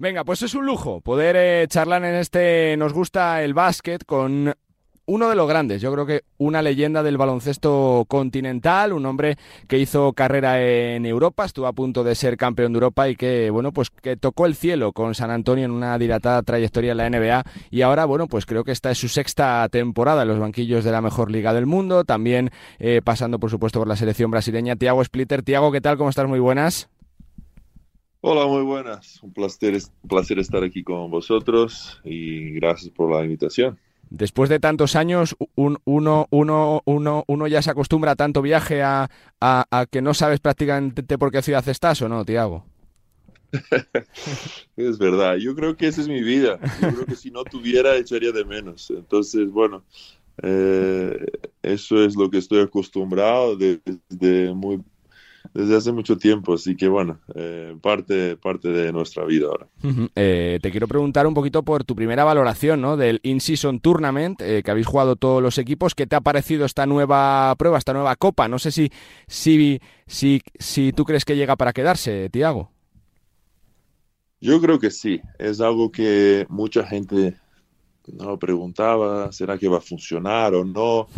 Venga, pues es un lujo poder eh, charlar en este Nos gusta el básquet con uno de los grandes, yo creo que una leyenda del baloncesto continental, un hombre que hizo carrera en Europa, estuvo a punto de ser campeón de Europa y que, bueno, pues que tocó el cielo con San Antonio en una dilatada trayectoria en la NBA y ahora, bueno, pues creo que esta es su sexta temporada en los banquillos de la mejor liga del mundo, también eh, pasando, por supuesto, por la selección brasileña. Tiago Splitter, Tiago, ¿qué tal? ¿Cómo estás? Muy buenas. Hola, muy buenas. Un placer, un placer estar aquí con vosotros y gracias por la invitación. Después de tantos años, un, uno, uno, uno, uno ya se acostumbra a tanto viaje a, a, que no sabes prácticamente por qué ciudad estás o no, Tiago. es verdad, yo creo que esa es mi vida. Yo creo que si no tuviera, echaría de menos. Entonces, bueno, eh, eso es lo que estoy acostumbrado desde muy desde hace mucho tiempo, así que bueno, eh, parte, parte de nuestra vida ahora. Eh, te quiero preguntar un poquito por tu primera valoración ¿no? del In-Season Tournament, eh, que habéis jugado todos los equipos. ¿Qué te ha parecido esta nueva prueba, esta nueva copa? No sé si, si, si, si tú crees que llega para quedarse, Tiago. Yo creo que sí, es algo que mucha gente no preguntaba, ¿será que va a funcionar o no?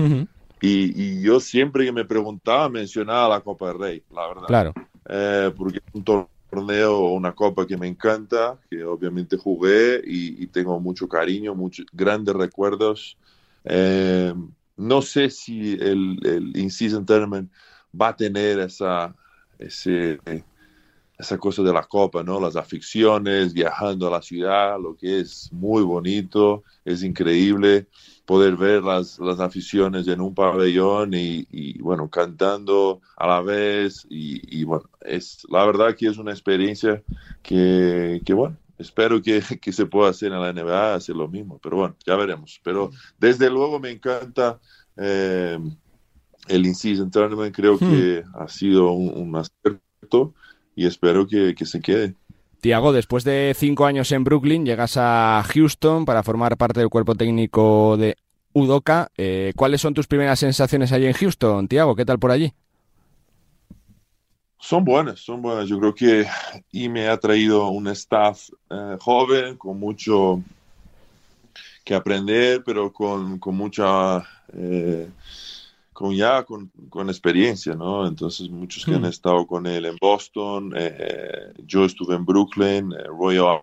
Y, yo siempre que me preguntaba mencionaba la Copa del Rey, la verdad. Claro. Eh, porque es un torneo o una copa que me encanta, que obviamente jugué y, tengo mucho cariño, muchos grandes recuerdos. Eh, no sé si el, el In-Season Tournament va a tener esa, ese, esa cosa de la copa, ¿no? Las aficiones, viajando a la ciudad, lo que es muy bonito, es increíble poder ver las, las aficiones en un pabellón y, bueno, cantando a la vez y, bueno, es la verdad que es una experiencia que, que bueno, espero que, que, se pueda hacer en la NBA, hacer lo mismo, pero bueno, ya veremos. Pero desde luego me encanta eh, el In-Season Tournament, creo que hmm. ha sido un, un acierto y espero que, que se quede. Tiago, después de cinco años en Brooklyn, llegas a Houston para formar parte del cuerpo técnico de Udoca. Eh, ¿Cuáles son tus primeras sensaciones allí en Houston, Tiago? ¿Qué tal por allí? Son buenas, son buenas. Yo creo que y me ha traído un staff eh, joven con mucho que aprender, pero con, con mucha eh, con ya con, con, experiencia, ¿no? Entonces muchos que han hmm. estado con él en Boston, eh, yo estuve en Brooklyn, eh, Royal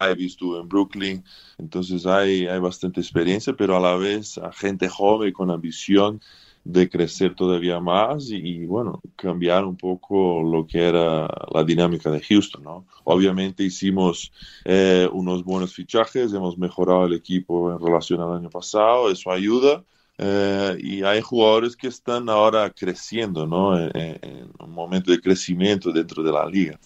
Ivy estuvo en Brooklyn, entonces hay, hay bastante experiencia, pero a la vez a gente joven con ambición de crecer todavía más y, bueno, cambiar un poco lo que era la dinámica de Houston, ¿no? Obviamente hicimos eh, unos buenos fichajes, hemos mejorado el equipo en relación al año pasado, eso ayuda, eh, y hay jugadores que están ahora creciendo, ¿no? En, un momento de crecimiento dentro de la liga.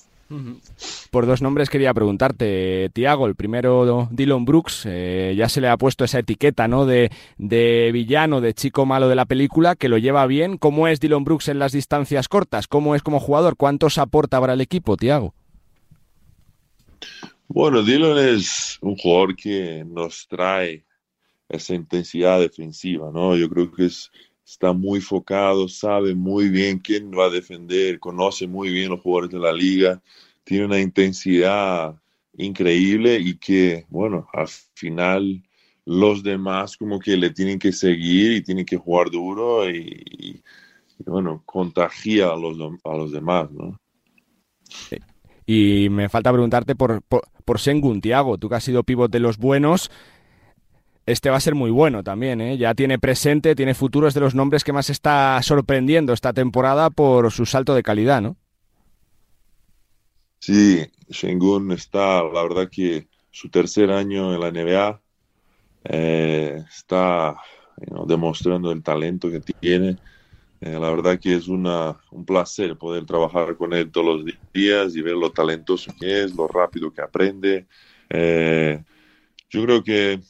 Por dos nombres quería preguntarte, Tiago. El primero, Dylan Brooks, eh, ya se le ha puesto esa etiqueta, ¿no? De, de, villano, de chico malo de la película, que lo lleva bien. ¿Cómo es Dylan Brooks en las distancias cortas? ¿Cómo es como jugador? ¿Cuántos aporta para el equipo, Tiago? Bueno, Dylan es un jugador que nos trae esa intensidad defensiva, ¿no? Yo creo que es, está muy focado, sabe muy bien quién va a defender, conoce muy bien los jugadores de la liga, tiene una intensidad increíble y que, bueno, al final los demás como que le tienen que seguir y tienen que jugar duro y, bueno, contagia a los, a los demás, ¿no? Y me falta preguntarte por, por, por Sengun, Tiago, tú que has sido pívot de los buenos, este va a ser muy bueno también, ¿eh? Ya tiene presente, tiene futuro, es de los nombres que más está sorprendiendo esta temporada por su salto de calidad, ¿no? Sí, Shengun está, la verdad que su tercer año en la NBA eh, está demostrando el talento que tiene. Eh, la verdad que es una, un placer poder trabajar con él todos los días y ver lo talentoso que es, lo rápido que aprende. Eh, yo creo que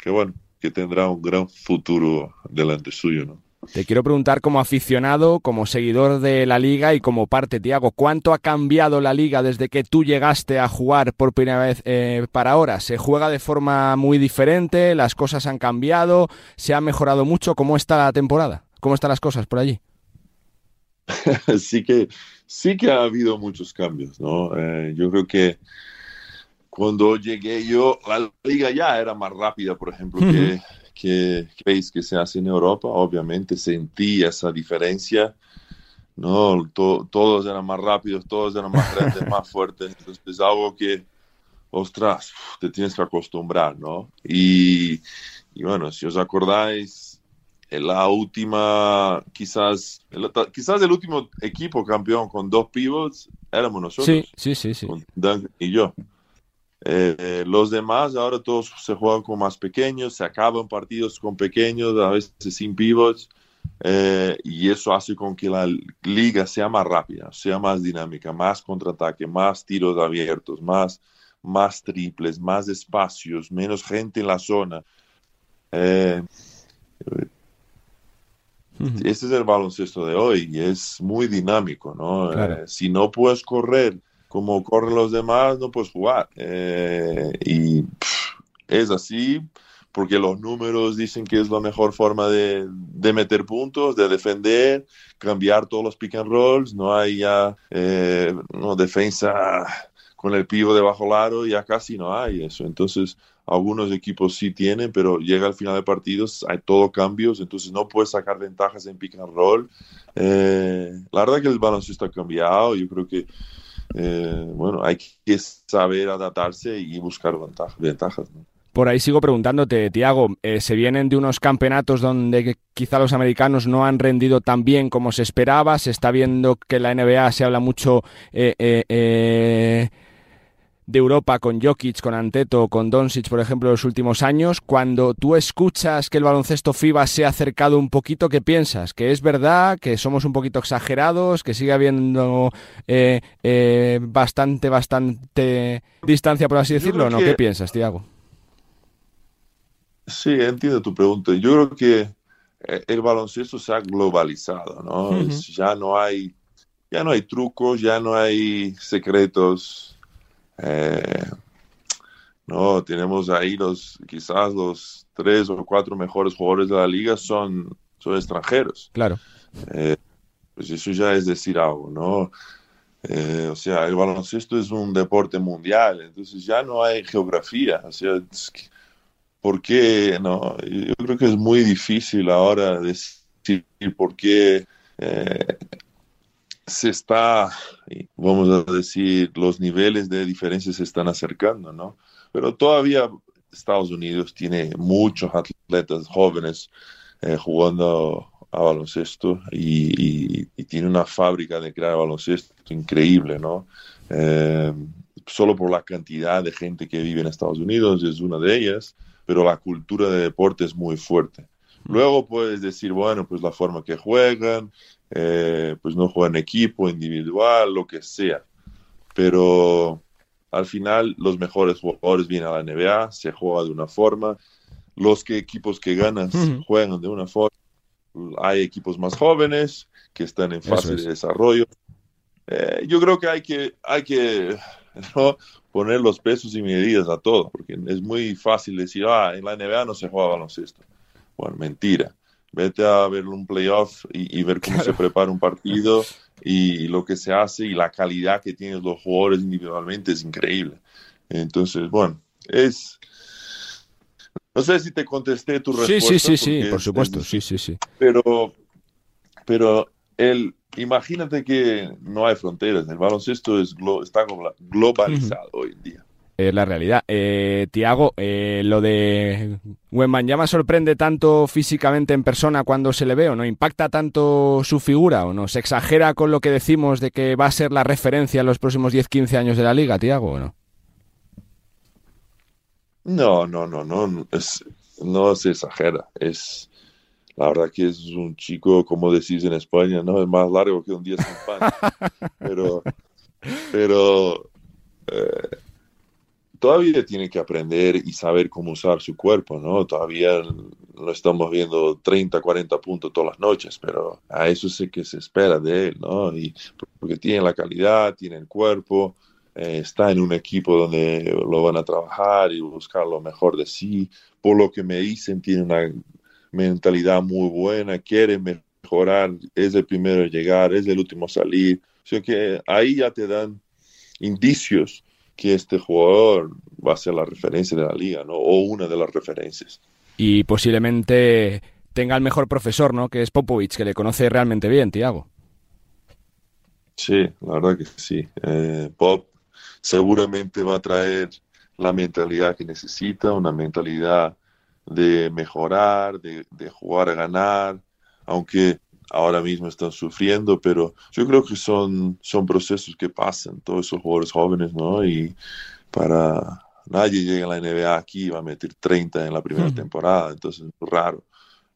que bueno, que tendrá un gran futuro delante suyo, ¿no? Te quiero preguntar como aficionado, como seguidor de la liga y como parte, Tiago, ¿cuánto ha cambiado la liga desde que tú llegaste a jugar por primera vez eh, para ahora? ¿Se juega de forma muy diferente? ¿Las cosas han cambiado? ¿Se ha mejorado mucho? ¿Cómo está la temporada? ¿Cómo están las cosas por allí? sí que sí que ha habido muchos cambios, ¿no? Eh, yo creo que cuando llegué yo, la liga ya era más rápida, por ejemplo, que, que, veis que se hace en Europa. Obviamente sentí esa diferencia. No, todos eran más rápidos, todos eran más grandes, más fuertes. Entonces es algo que, ostras, te tienes que acostumbrar, ¿no? Y, y bueno, si os acordáis, en la última, quizás, quizás el último equipo campeón con dos pivots éramos nosotros. Sí, sí, sí, sí. Con Duncan y yo. Eh, los demás ahora todos se juegan con más pequeños, se acaban partidos con pequeños, a veces sin pivots, eh, y eso hace con que la liga sea más rápida, sea más dinámica, más contraataque, más tiros abiertos, más, más triples, más espacios, menos gente en la zona. Eh, ese es el baloncesto de hoy y es muy dinámico, ¿no? si no puedes correr como corren los demás, no puedes jugar. Eh, y es así porque los números dicen que es la mejor forma de, meter puntos, de defender, cambiar todos los pick and rolls, no hay ya eh, no, defensa con el pivo debajo lado, ya casi no hay eso. Entonces, algunos equipos sí tienen, pero llega al final de partidos, hay todo cambios, entonces no puedes sacar ventajas en pick and roll. Eh, la verdad que el baloncesto ha cambiado, yo creo que eh, bueno, hay que saber adaptarse y buscar ventajas. Por ahí sigo preguntándote, Tiago, eh, se vienen de unos campeonatos donde quizá los americanos no han rendido tan bien como se esperaba, se está viendo que la NBA se habla mucho eh, de Europa con Jokic, con Anteto, con Doncic, por ejemplo, en los últimos años, cuando tú escuchas que el baloncesto FIBA se ha acercado un poquito, ¿qué piensas? ¿Que es verdad? ¿Que somos un poquito exagerados? ¿Que sigue habiendo eh, eh, bastante, bastante distancia, por así decirlo? ¿no? ¿Qué piensas, Tiago? Sí, entiendo tu pregunta. Yo creo que eh, el baloncesto se ha globalizado, ¿no? Ya no hay, ya no hay trucos, ya no hay secretos eh, no, tenemos ahí los, quizás los tres o cuatro mejores jugadores de la liga son, son extranjeros. Claro. Eh, pues eso ya es decir algo, ¿no? Eh, o sea, el baloncesto es un deporte mundial, entonces ya no hay geografía. O sea, ¿por qué? No, yo creo que es muy difícil ahora decir por qué se está, vamos a decir, los niveles de diferencia se están acercando, ¿no? Pero todavía Estados Unidos tiene muchos atletas jóvenes eh, jugando a baloncesto y, tiene una fábrica de crear baloncesto increíble, ¿no? Eh, solo por la cantidad de gente que vive en Estados Unidos es una de ellas, pero la cultura de deporte es muy fuerte. Luego puedes decir, bueno, pues la forma que juegan, eh, pues no juegan equipo, individual, lo que sea. Pero al final los mejores jugadores vienen a la NBA, se juega de una forma. Los que, equipos que ganan juegan de una forma. Hay equipos más jóvenes que están en fase de desarrollo. Eh, yo creo que hay que, hay que poner los pesos y medidas a todo, porque es muy fácil decir, ah, en la NBA no se juega baloncesto. Bueno, mentira. Vete a ver un playoff y, ver cómo se prepara un partido y lo que se hace y la calidad que tienen los jugadores individualmente es increíble. Entonces, bueno, es... No sé si te contesté tu respuesta. Sí, sí, sí, sí, por supuesto, sí, sí, sí. Pero, pero el, imagínate que no hay fronteras, el baloncesto es, está globalizado hoy en día la realidad. Eh, Tiago, eh, lo de ya me sorprende tanto físicamente en persona cuando se le ve o no impacta tanto su figura o no se exagera con lo que decimos de que va a ser la referencia en los próximos 10-15 años de la liga, Tiago, o no? No, no, no, no, es, no se exagera. Es la verdad que es un chico, como decís en España, no es más largo que un día sin pan. pero, pero eh, todavía tiene que aprender y saber cómo usar su cuerpo, ¿no? Todavía no estamos viendo 30, 40 puntos todas las noches, pero a eso sé que se espera de él, ¿no? Y porque tiene la calidad, tiene el cuerpo, eh, está en un equipo donde lo van a trabajar y buscar lo mejor de sí. Por lo que me dicen, tiene una mentalidad muy buena, quiere mejorar, es el primero en llegar, es el último a salir. O sea que ahí ya te dan indicios que este jugador va a ser la referencia de la liga, ¿no? O una de las referencias. Y posiblemente tenga el mejor profesor, ¿no? Que es Popovich, que le conoce realmente bien, Tiago. Sí, la verdad que sí. Eh, Pop seguramente va a traer la mentalidad que necesita, una mentalidad de mejorar, de, jugar a ganar, aunque ahora mismo están sufriendo, pero yo creo que son, son procesos que pasan, todos esos jugadores jóvenes, ¿no? Y para nadie llega a la NBA aquí y va a meter 30 en la primera temporada, entonces es raro.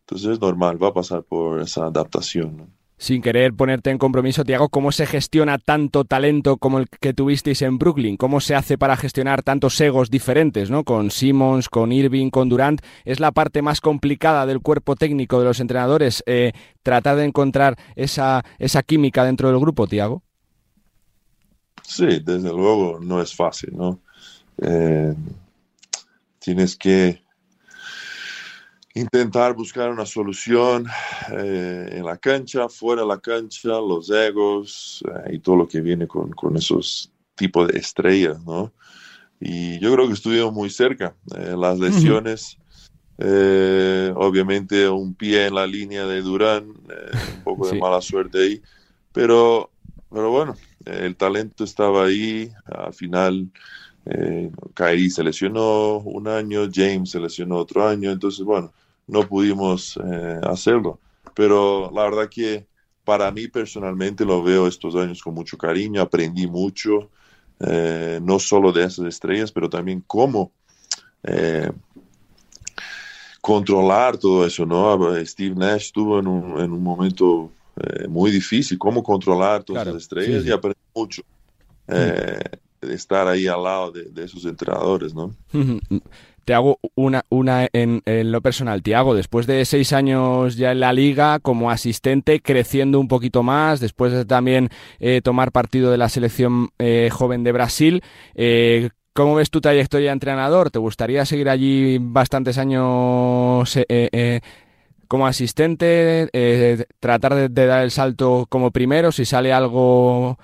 Entonces es normal, va a pasar por esa adaptación, ¿no? Sin querer ponerte en compromiso, Tiago, ¿cómo se gestiona tanto talento como el que tuvisteis en Brooklyn? ¿Cómo se hace para gestionar tantos egos diferentes, ¿no? Con Simmons, con Irving, con Durant. ¿Es la parte más complicada del cuerpo técnico de los entrenadores eh, tratar de encontrar esa, esa química dentro del grupo, Tiago? Sí, desde luego no es fácil, ¿no? Eh, tienes que intentar buscar una solución eh, en la cancha, fuera de la cancha, los egos eh, y todo lo que viene con, con, esos tipos de estrellas, ¿no? Y yo creo que estuvimos muy cerca. Eh, las lesiones, obviamente un pie en la línea de Durán, un poco de mala suerte ahí, pero, pero bueno, el talento estaba ahí, al final... Kyrie se lesionó un año, James se lesionó otro año, entonces bueno, no pudimos eh, hacerlo. Pero la verdad que para mí personalmente lo veo estos años con mucho cariño, aprendí mucho, eh, no solo de esas estrellas, pero también cómo eh, controlar todo eso, ¿no? Steve Nash estuvo en un, en un momento muy difícil, cómo controlar todas las estrellas y aprendí mucho. de estar ahí al lado de, de esos entrenadores, ¿no? Te hago una, una en, lo personal. Tiago, después de seis años ya en la liga como asistente, creciendo un poquito más, después de también eh, tomar partido de la selección eh, joven de Brasil, eh, ¿cómo ves tu trayectoria de entrenador? ¿Te gustaría seguir allí bastantes años como asistente, tratar de, dar el salto como primero, si sale algo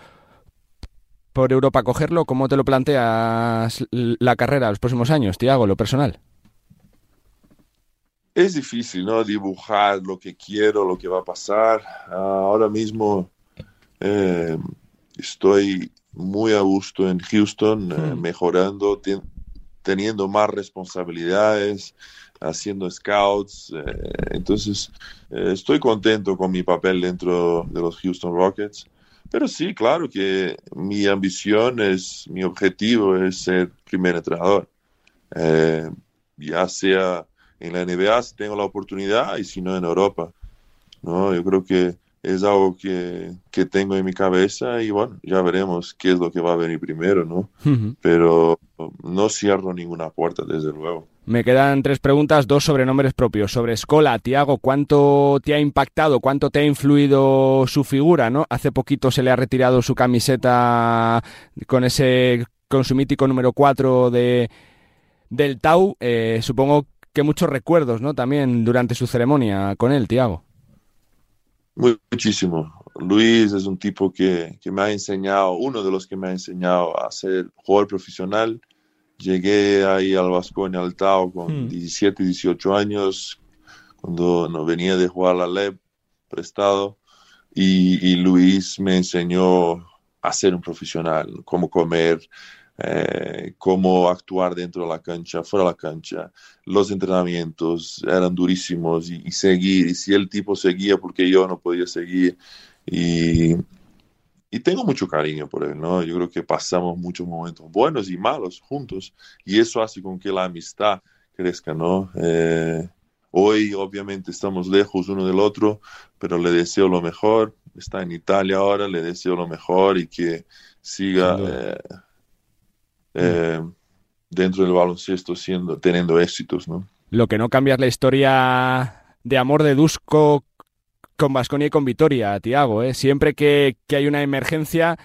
por Europa cogerlo, ¿cómo te lo planteas la carrera los próximos años, Tiago, lo personal? Es difícil, ¿no? Dibujar lo que quiero, lo que va a pasar. Ahora mismo eh, estoy muy a gusto en Houston, eh, hmm. mejorando, teniendo más responsabilidades, haciendo scouts. Eh, entonces, estoy contento con mi papel dentro de los Houston Rockets. Pero sí, claro que mi ambición es, mi objetivo es ser primer entrenador. Eh, ya sea en la NBA si tengo la oportunidad y si no en Europa. ¿no? Yo creo que es algo que, que, tengo en mi cabeza y bueno, ya veremos qué es lo que va a venir primero, ¿no? Pero no cierro ninguna puerta, desde luego. Me quedan tres preguntas, dos sobre nombres propios. Sobre Escola, Tiago, ¿cuánto te ha impactado, cuánto te ha influido su figura? ¿no? Hace poquito se le ha retirado su camiseta con ese con su mítico número 4 de, del Tau. Eh, supongo que muchos recuerdos ¿no? también durante su ceremonia con él, Tiago. Muchísimo. Luis es un tipo que, que me ha enseñado, uno de los que me ha enseñado a ser jugador profesional Llegué ahí al Vasconia, al Tao, con 17, hmm. 18 años, cuando no venía de jugar la prestado. Y, Luis me enseñó a ser un profesional, cómo comer, eh, cómo actuar dentro de la cancha, fuera de la cancha. Los entrenamientos eran durísimos y, y, seguir. Y si el tipo seguía porque yo no podía seguir. Y y tengo mucho cariño por él, ¿no? Yo creo que pasamos muchos momentos buenos y malos juntos y eso hace con que la amistad crezca, ¿no? Eh, hoy obviamente estamos lejos uno del otro, pero le deseo lo mejor. Está en Italia ahora, le deseo lo mejor y que siga eh, eh, dentro del baloncesto siendo, teniendo éxitos, ¿no? Lo que no cambia es la historia de amor de Dusko con Vasconia y con Vitoria, Tiago. ¿eh? Siempre que, hay una emergencia,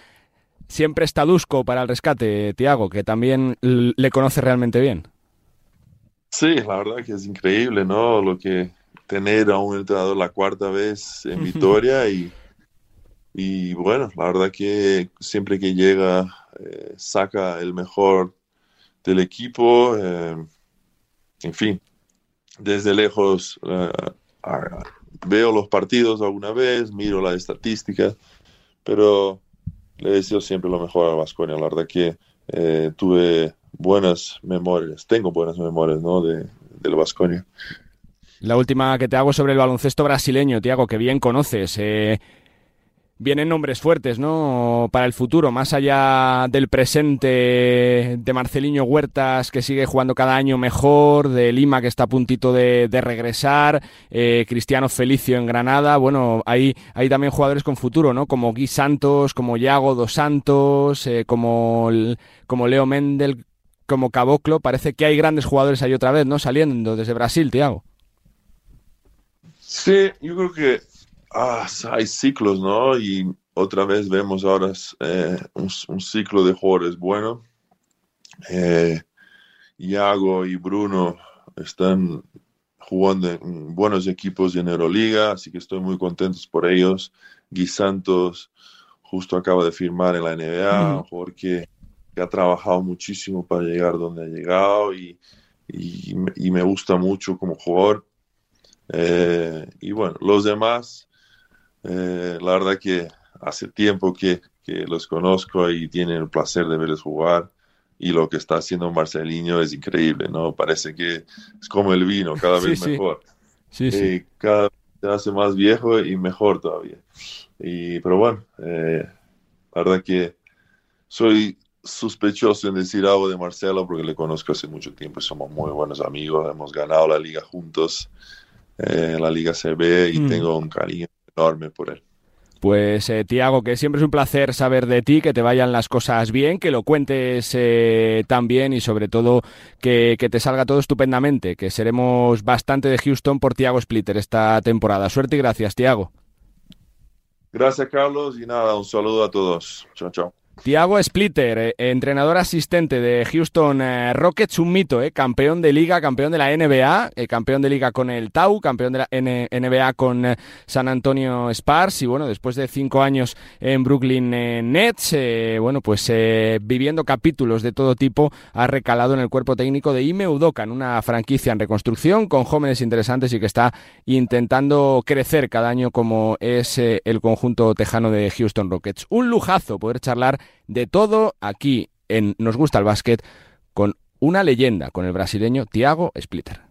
siempre está Dusko para el rescate, Tiago, que también le conoce realmente bien. Sí, la verdad que es increíble, ¿no? Lo que tener a un entrenador la cuarta vez en Vitoria y, y bueno, la verdad que siempre que llega saca el mejor del equipo. en fin, desde lejos veo los partidos alguna vez, miro la estadística, pero le deseo siempre lo mejor a Vasconia. La verdad que eh, tuve buenas memorias, tengo buenas memorias ¿no? de, del Vasconia. La última que te hago sobre el baloncesto brasileño, Tiago, que bien conoces. Eh, vienen nombres fuertes, ¿no? Para el futuro, más allá del presente de Marceliño Huertas, que sigue jugando cada año mejor, de Lima, que está a puntito de, regresar, eh, Cristiano Felicio en Granada. Bueno, hay, hay también jugadores con futuro, ¿no? Como Gui Santos, como Yago dos Santos, eh, como, como Leo Mendel, como Caboclo. Parece que hay grandes jugadores ahí otra vez, ¿no? Saliendo desde Brasil, Tiago. Sí, yo creo que ah, hay ciclos, ¿no? Y otra vez vemos ahora eh, un, ciclo de jugadores bueno. Eh, Iago y Bruno están jugando en buenos equipos en Euroliga, así que estoy muy contento por ellos. Gui Santos justo acaba de firmar en la NBA, porque ha trabajado muchísimo para llegar donde ha llegado y, y, me gusta mucho como jugador. Eh, y bueno, los demás eh, la verdad que hace tiempo que, que, los conozco y tienen el placer de verles jugar y lo que está haciendo Marcelinho es increíble, ¿no? Parece que es como el vino, cada vez mejor. Sí, sí. Eh, cada vez se hace más viejo y mejor todavía. Y, pero bueno, eh, la verdad que soy sospechoso en decir algo de Marcelo porque le conozco hace mucho tiempo y somos muy buenos amigos, hemos ganado la liga juntos, en la liga CB y mm. tengo un cariño enorme por él. Pues eh, Tiago, que siempre es un placer saber de ti, que te vayan las cosas bien, que lo cuentes eh, tan bien y sobre todo que, que, te salga todo estupendamente, que seremos bastante de Houston por Tiago Splitter esta temporada. Suerte y gracias, Tiago. Gracias, Carlos, y nada, un saludo a todos. Chao, chao. Tiago Splitter, eh, entrenador asistente de Houston eh, Rockets, un mito, eh, campeón de liga, campeón de la NBA, campeón de liga con el Tau, campeón de la NBA con San Antonio Spurs y bueno, después de cinco años en Brooklyn Nets, bueno, pues viviendo capítulos de todo tipo, ha recalado en el cuerpo técnico de Ime Udoka, una franquicia en reconstrucción con jóvenes interesantes y que está intentando crecer cada año como es el conjunto tejano de Houston Rockets. Un lujazo poder charlar de todo aquí en Nos gusta el básquet con una leyenda, con el brasileño Thiago Splitter.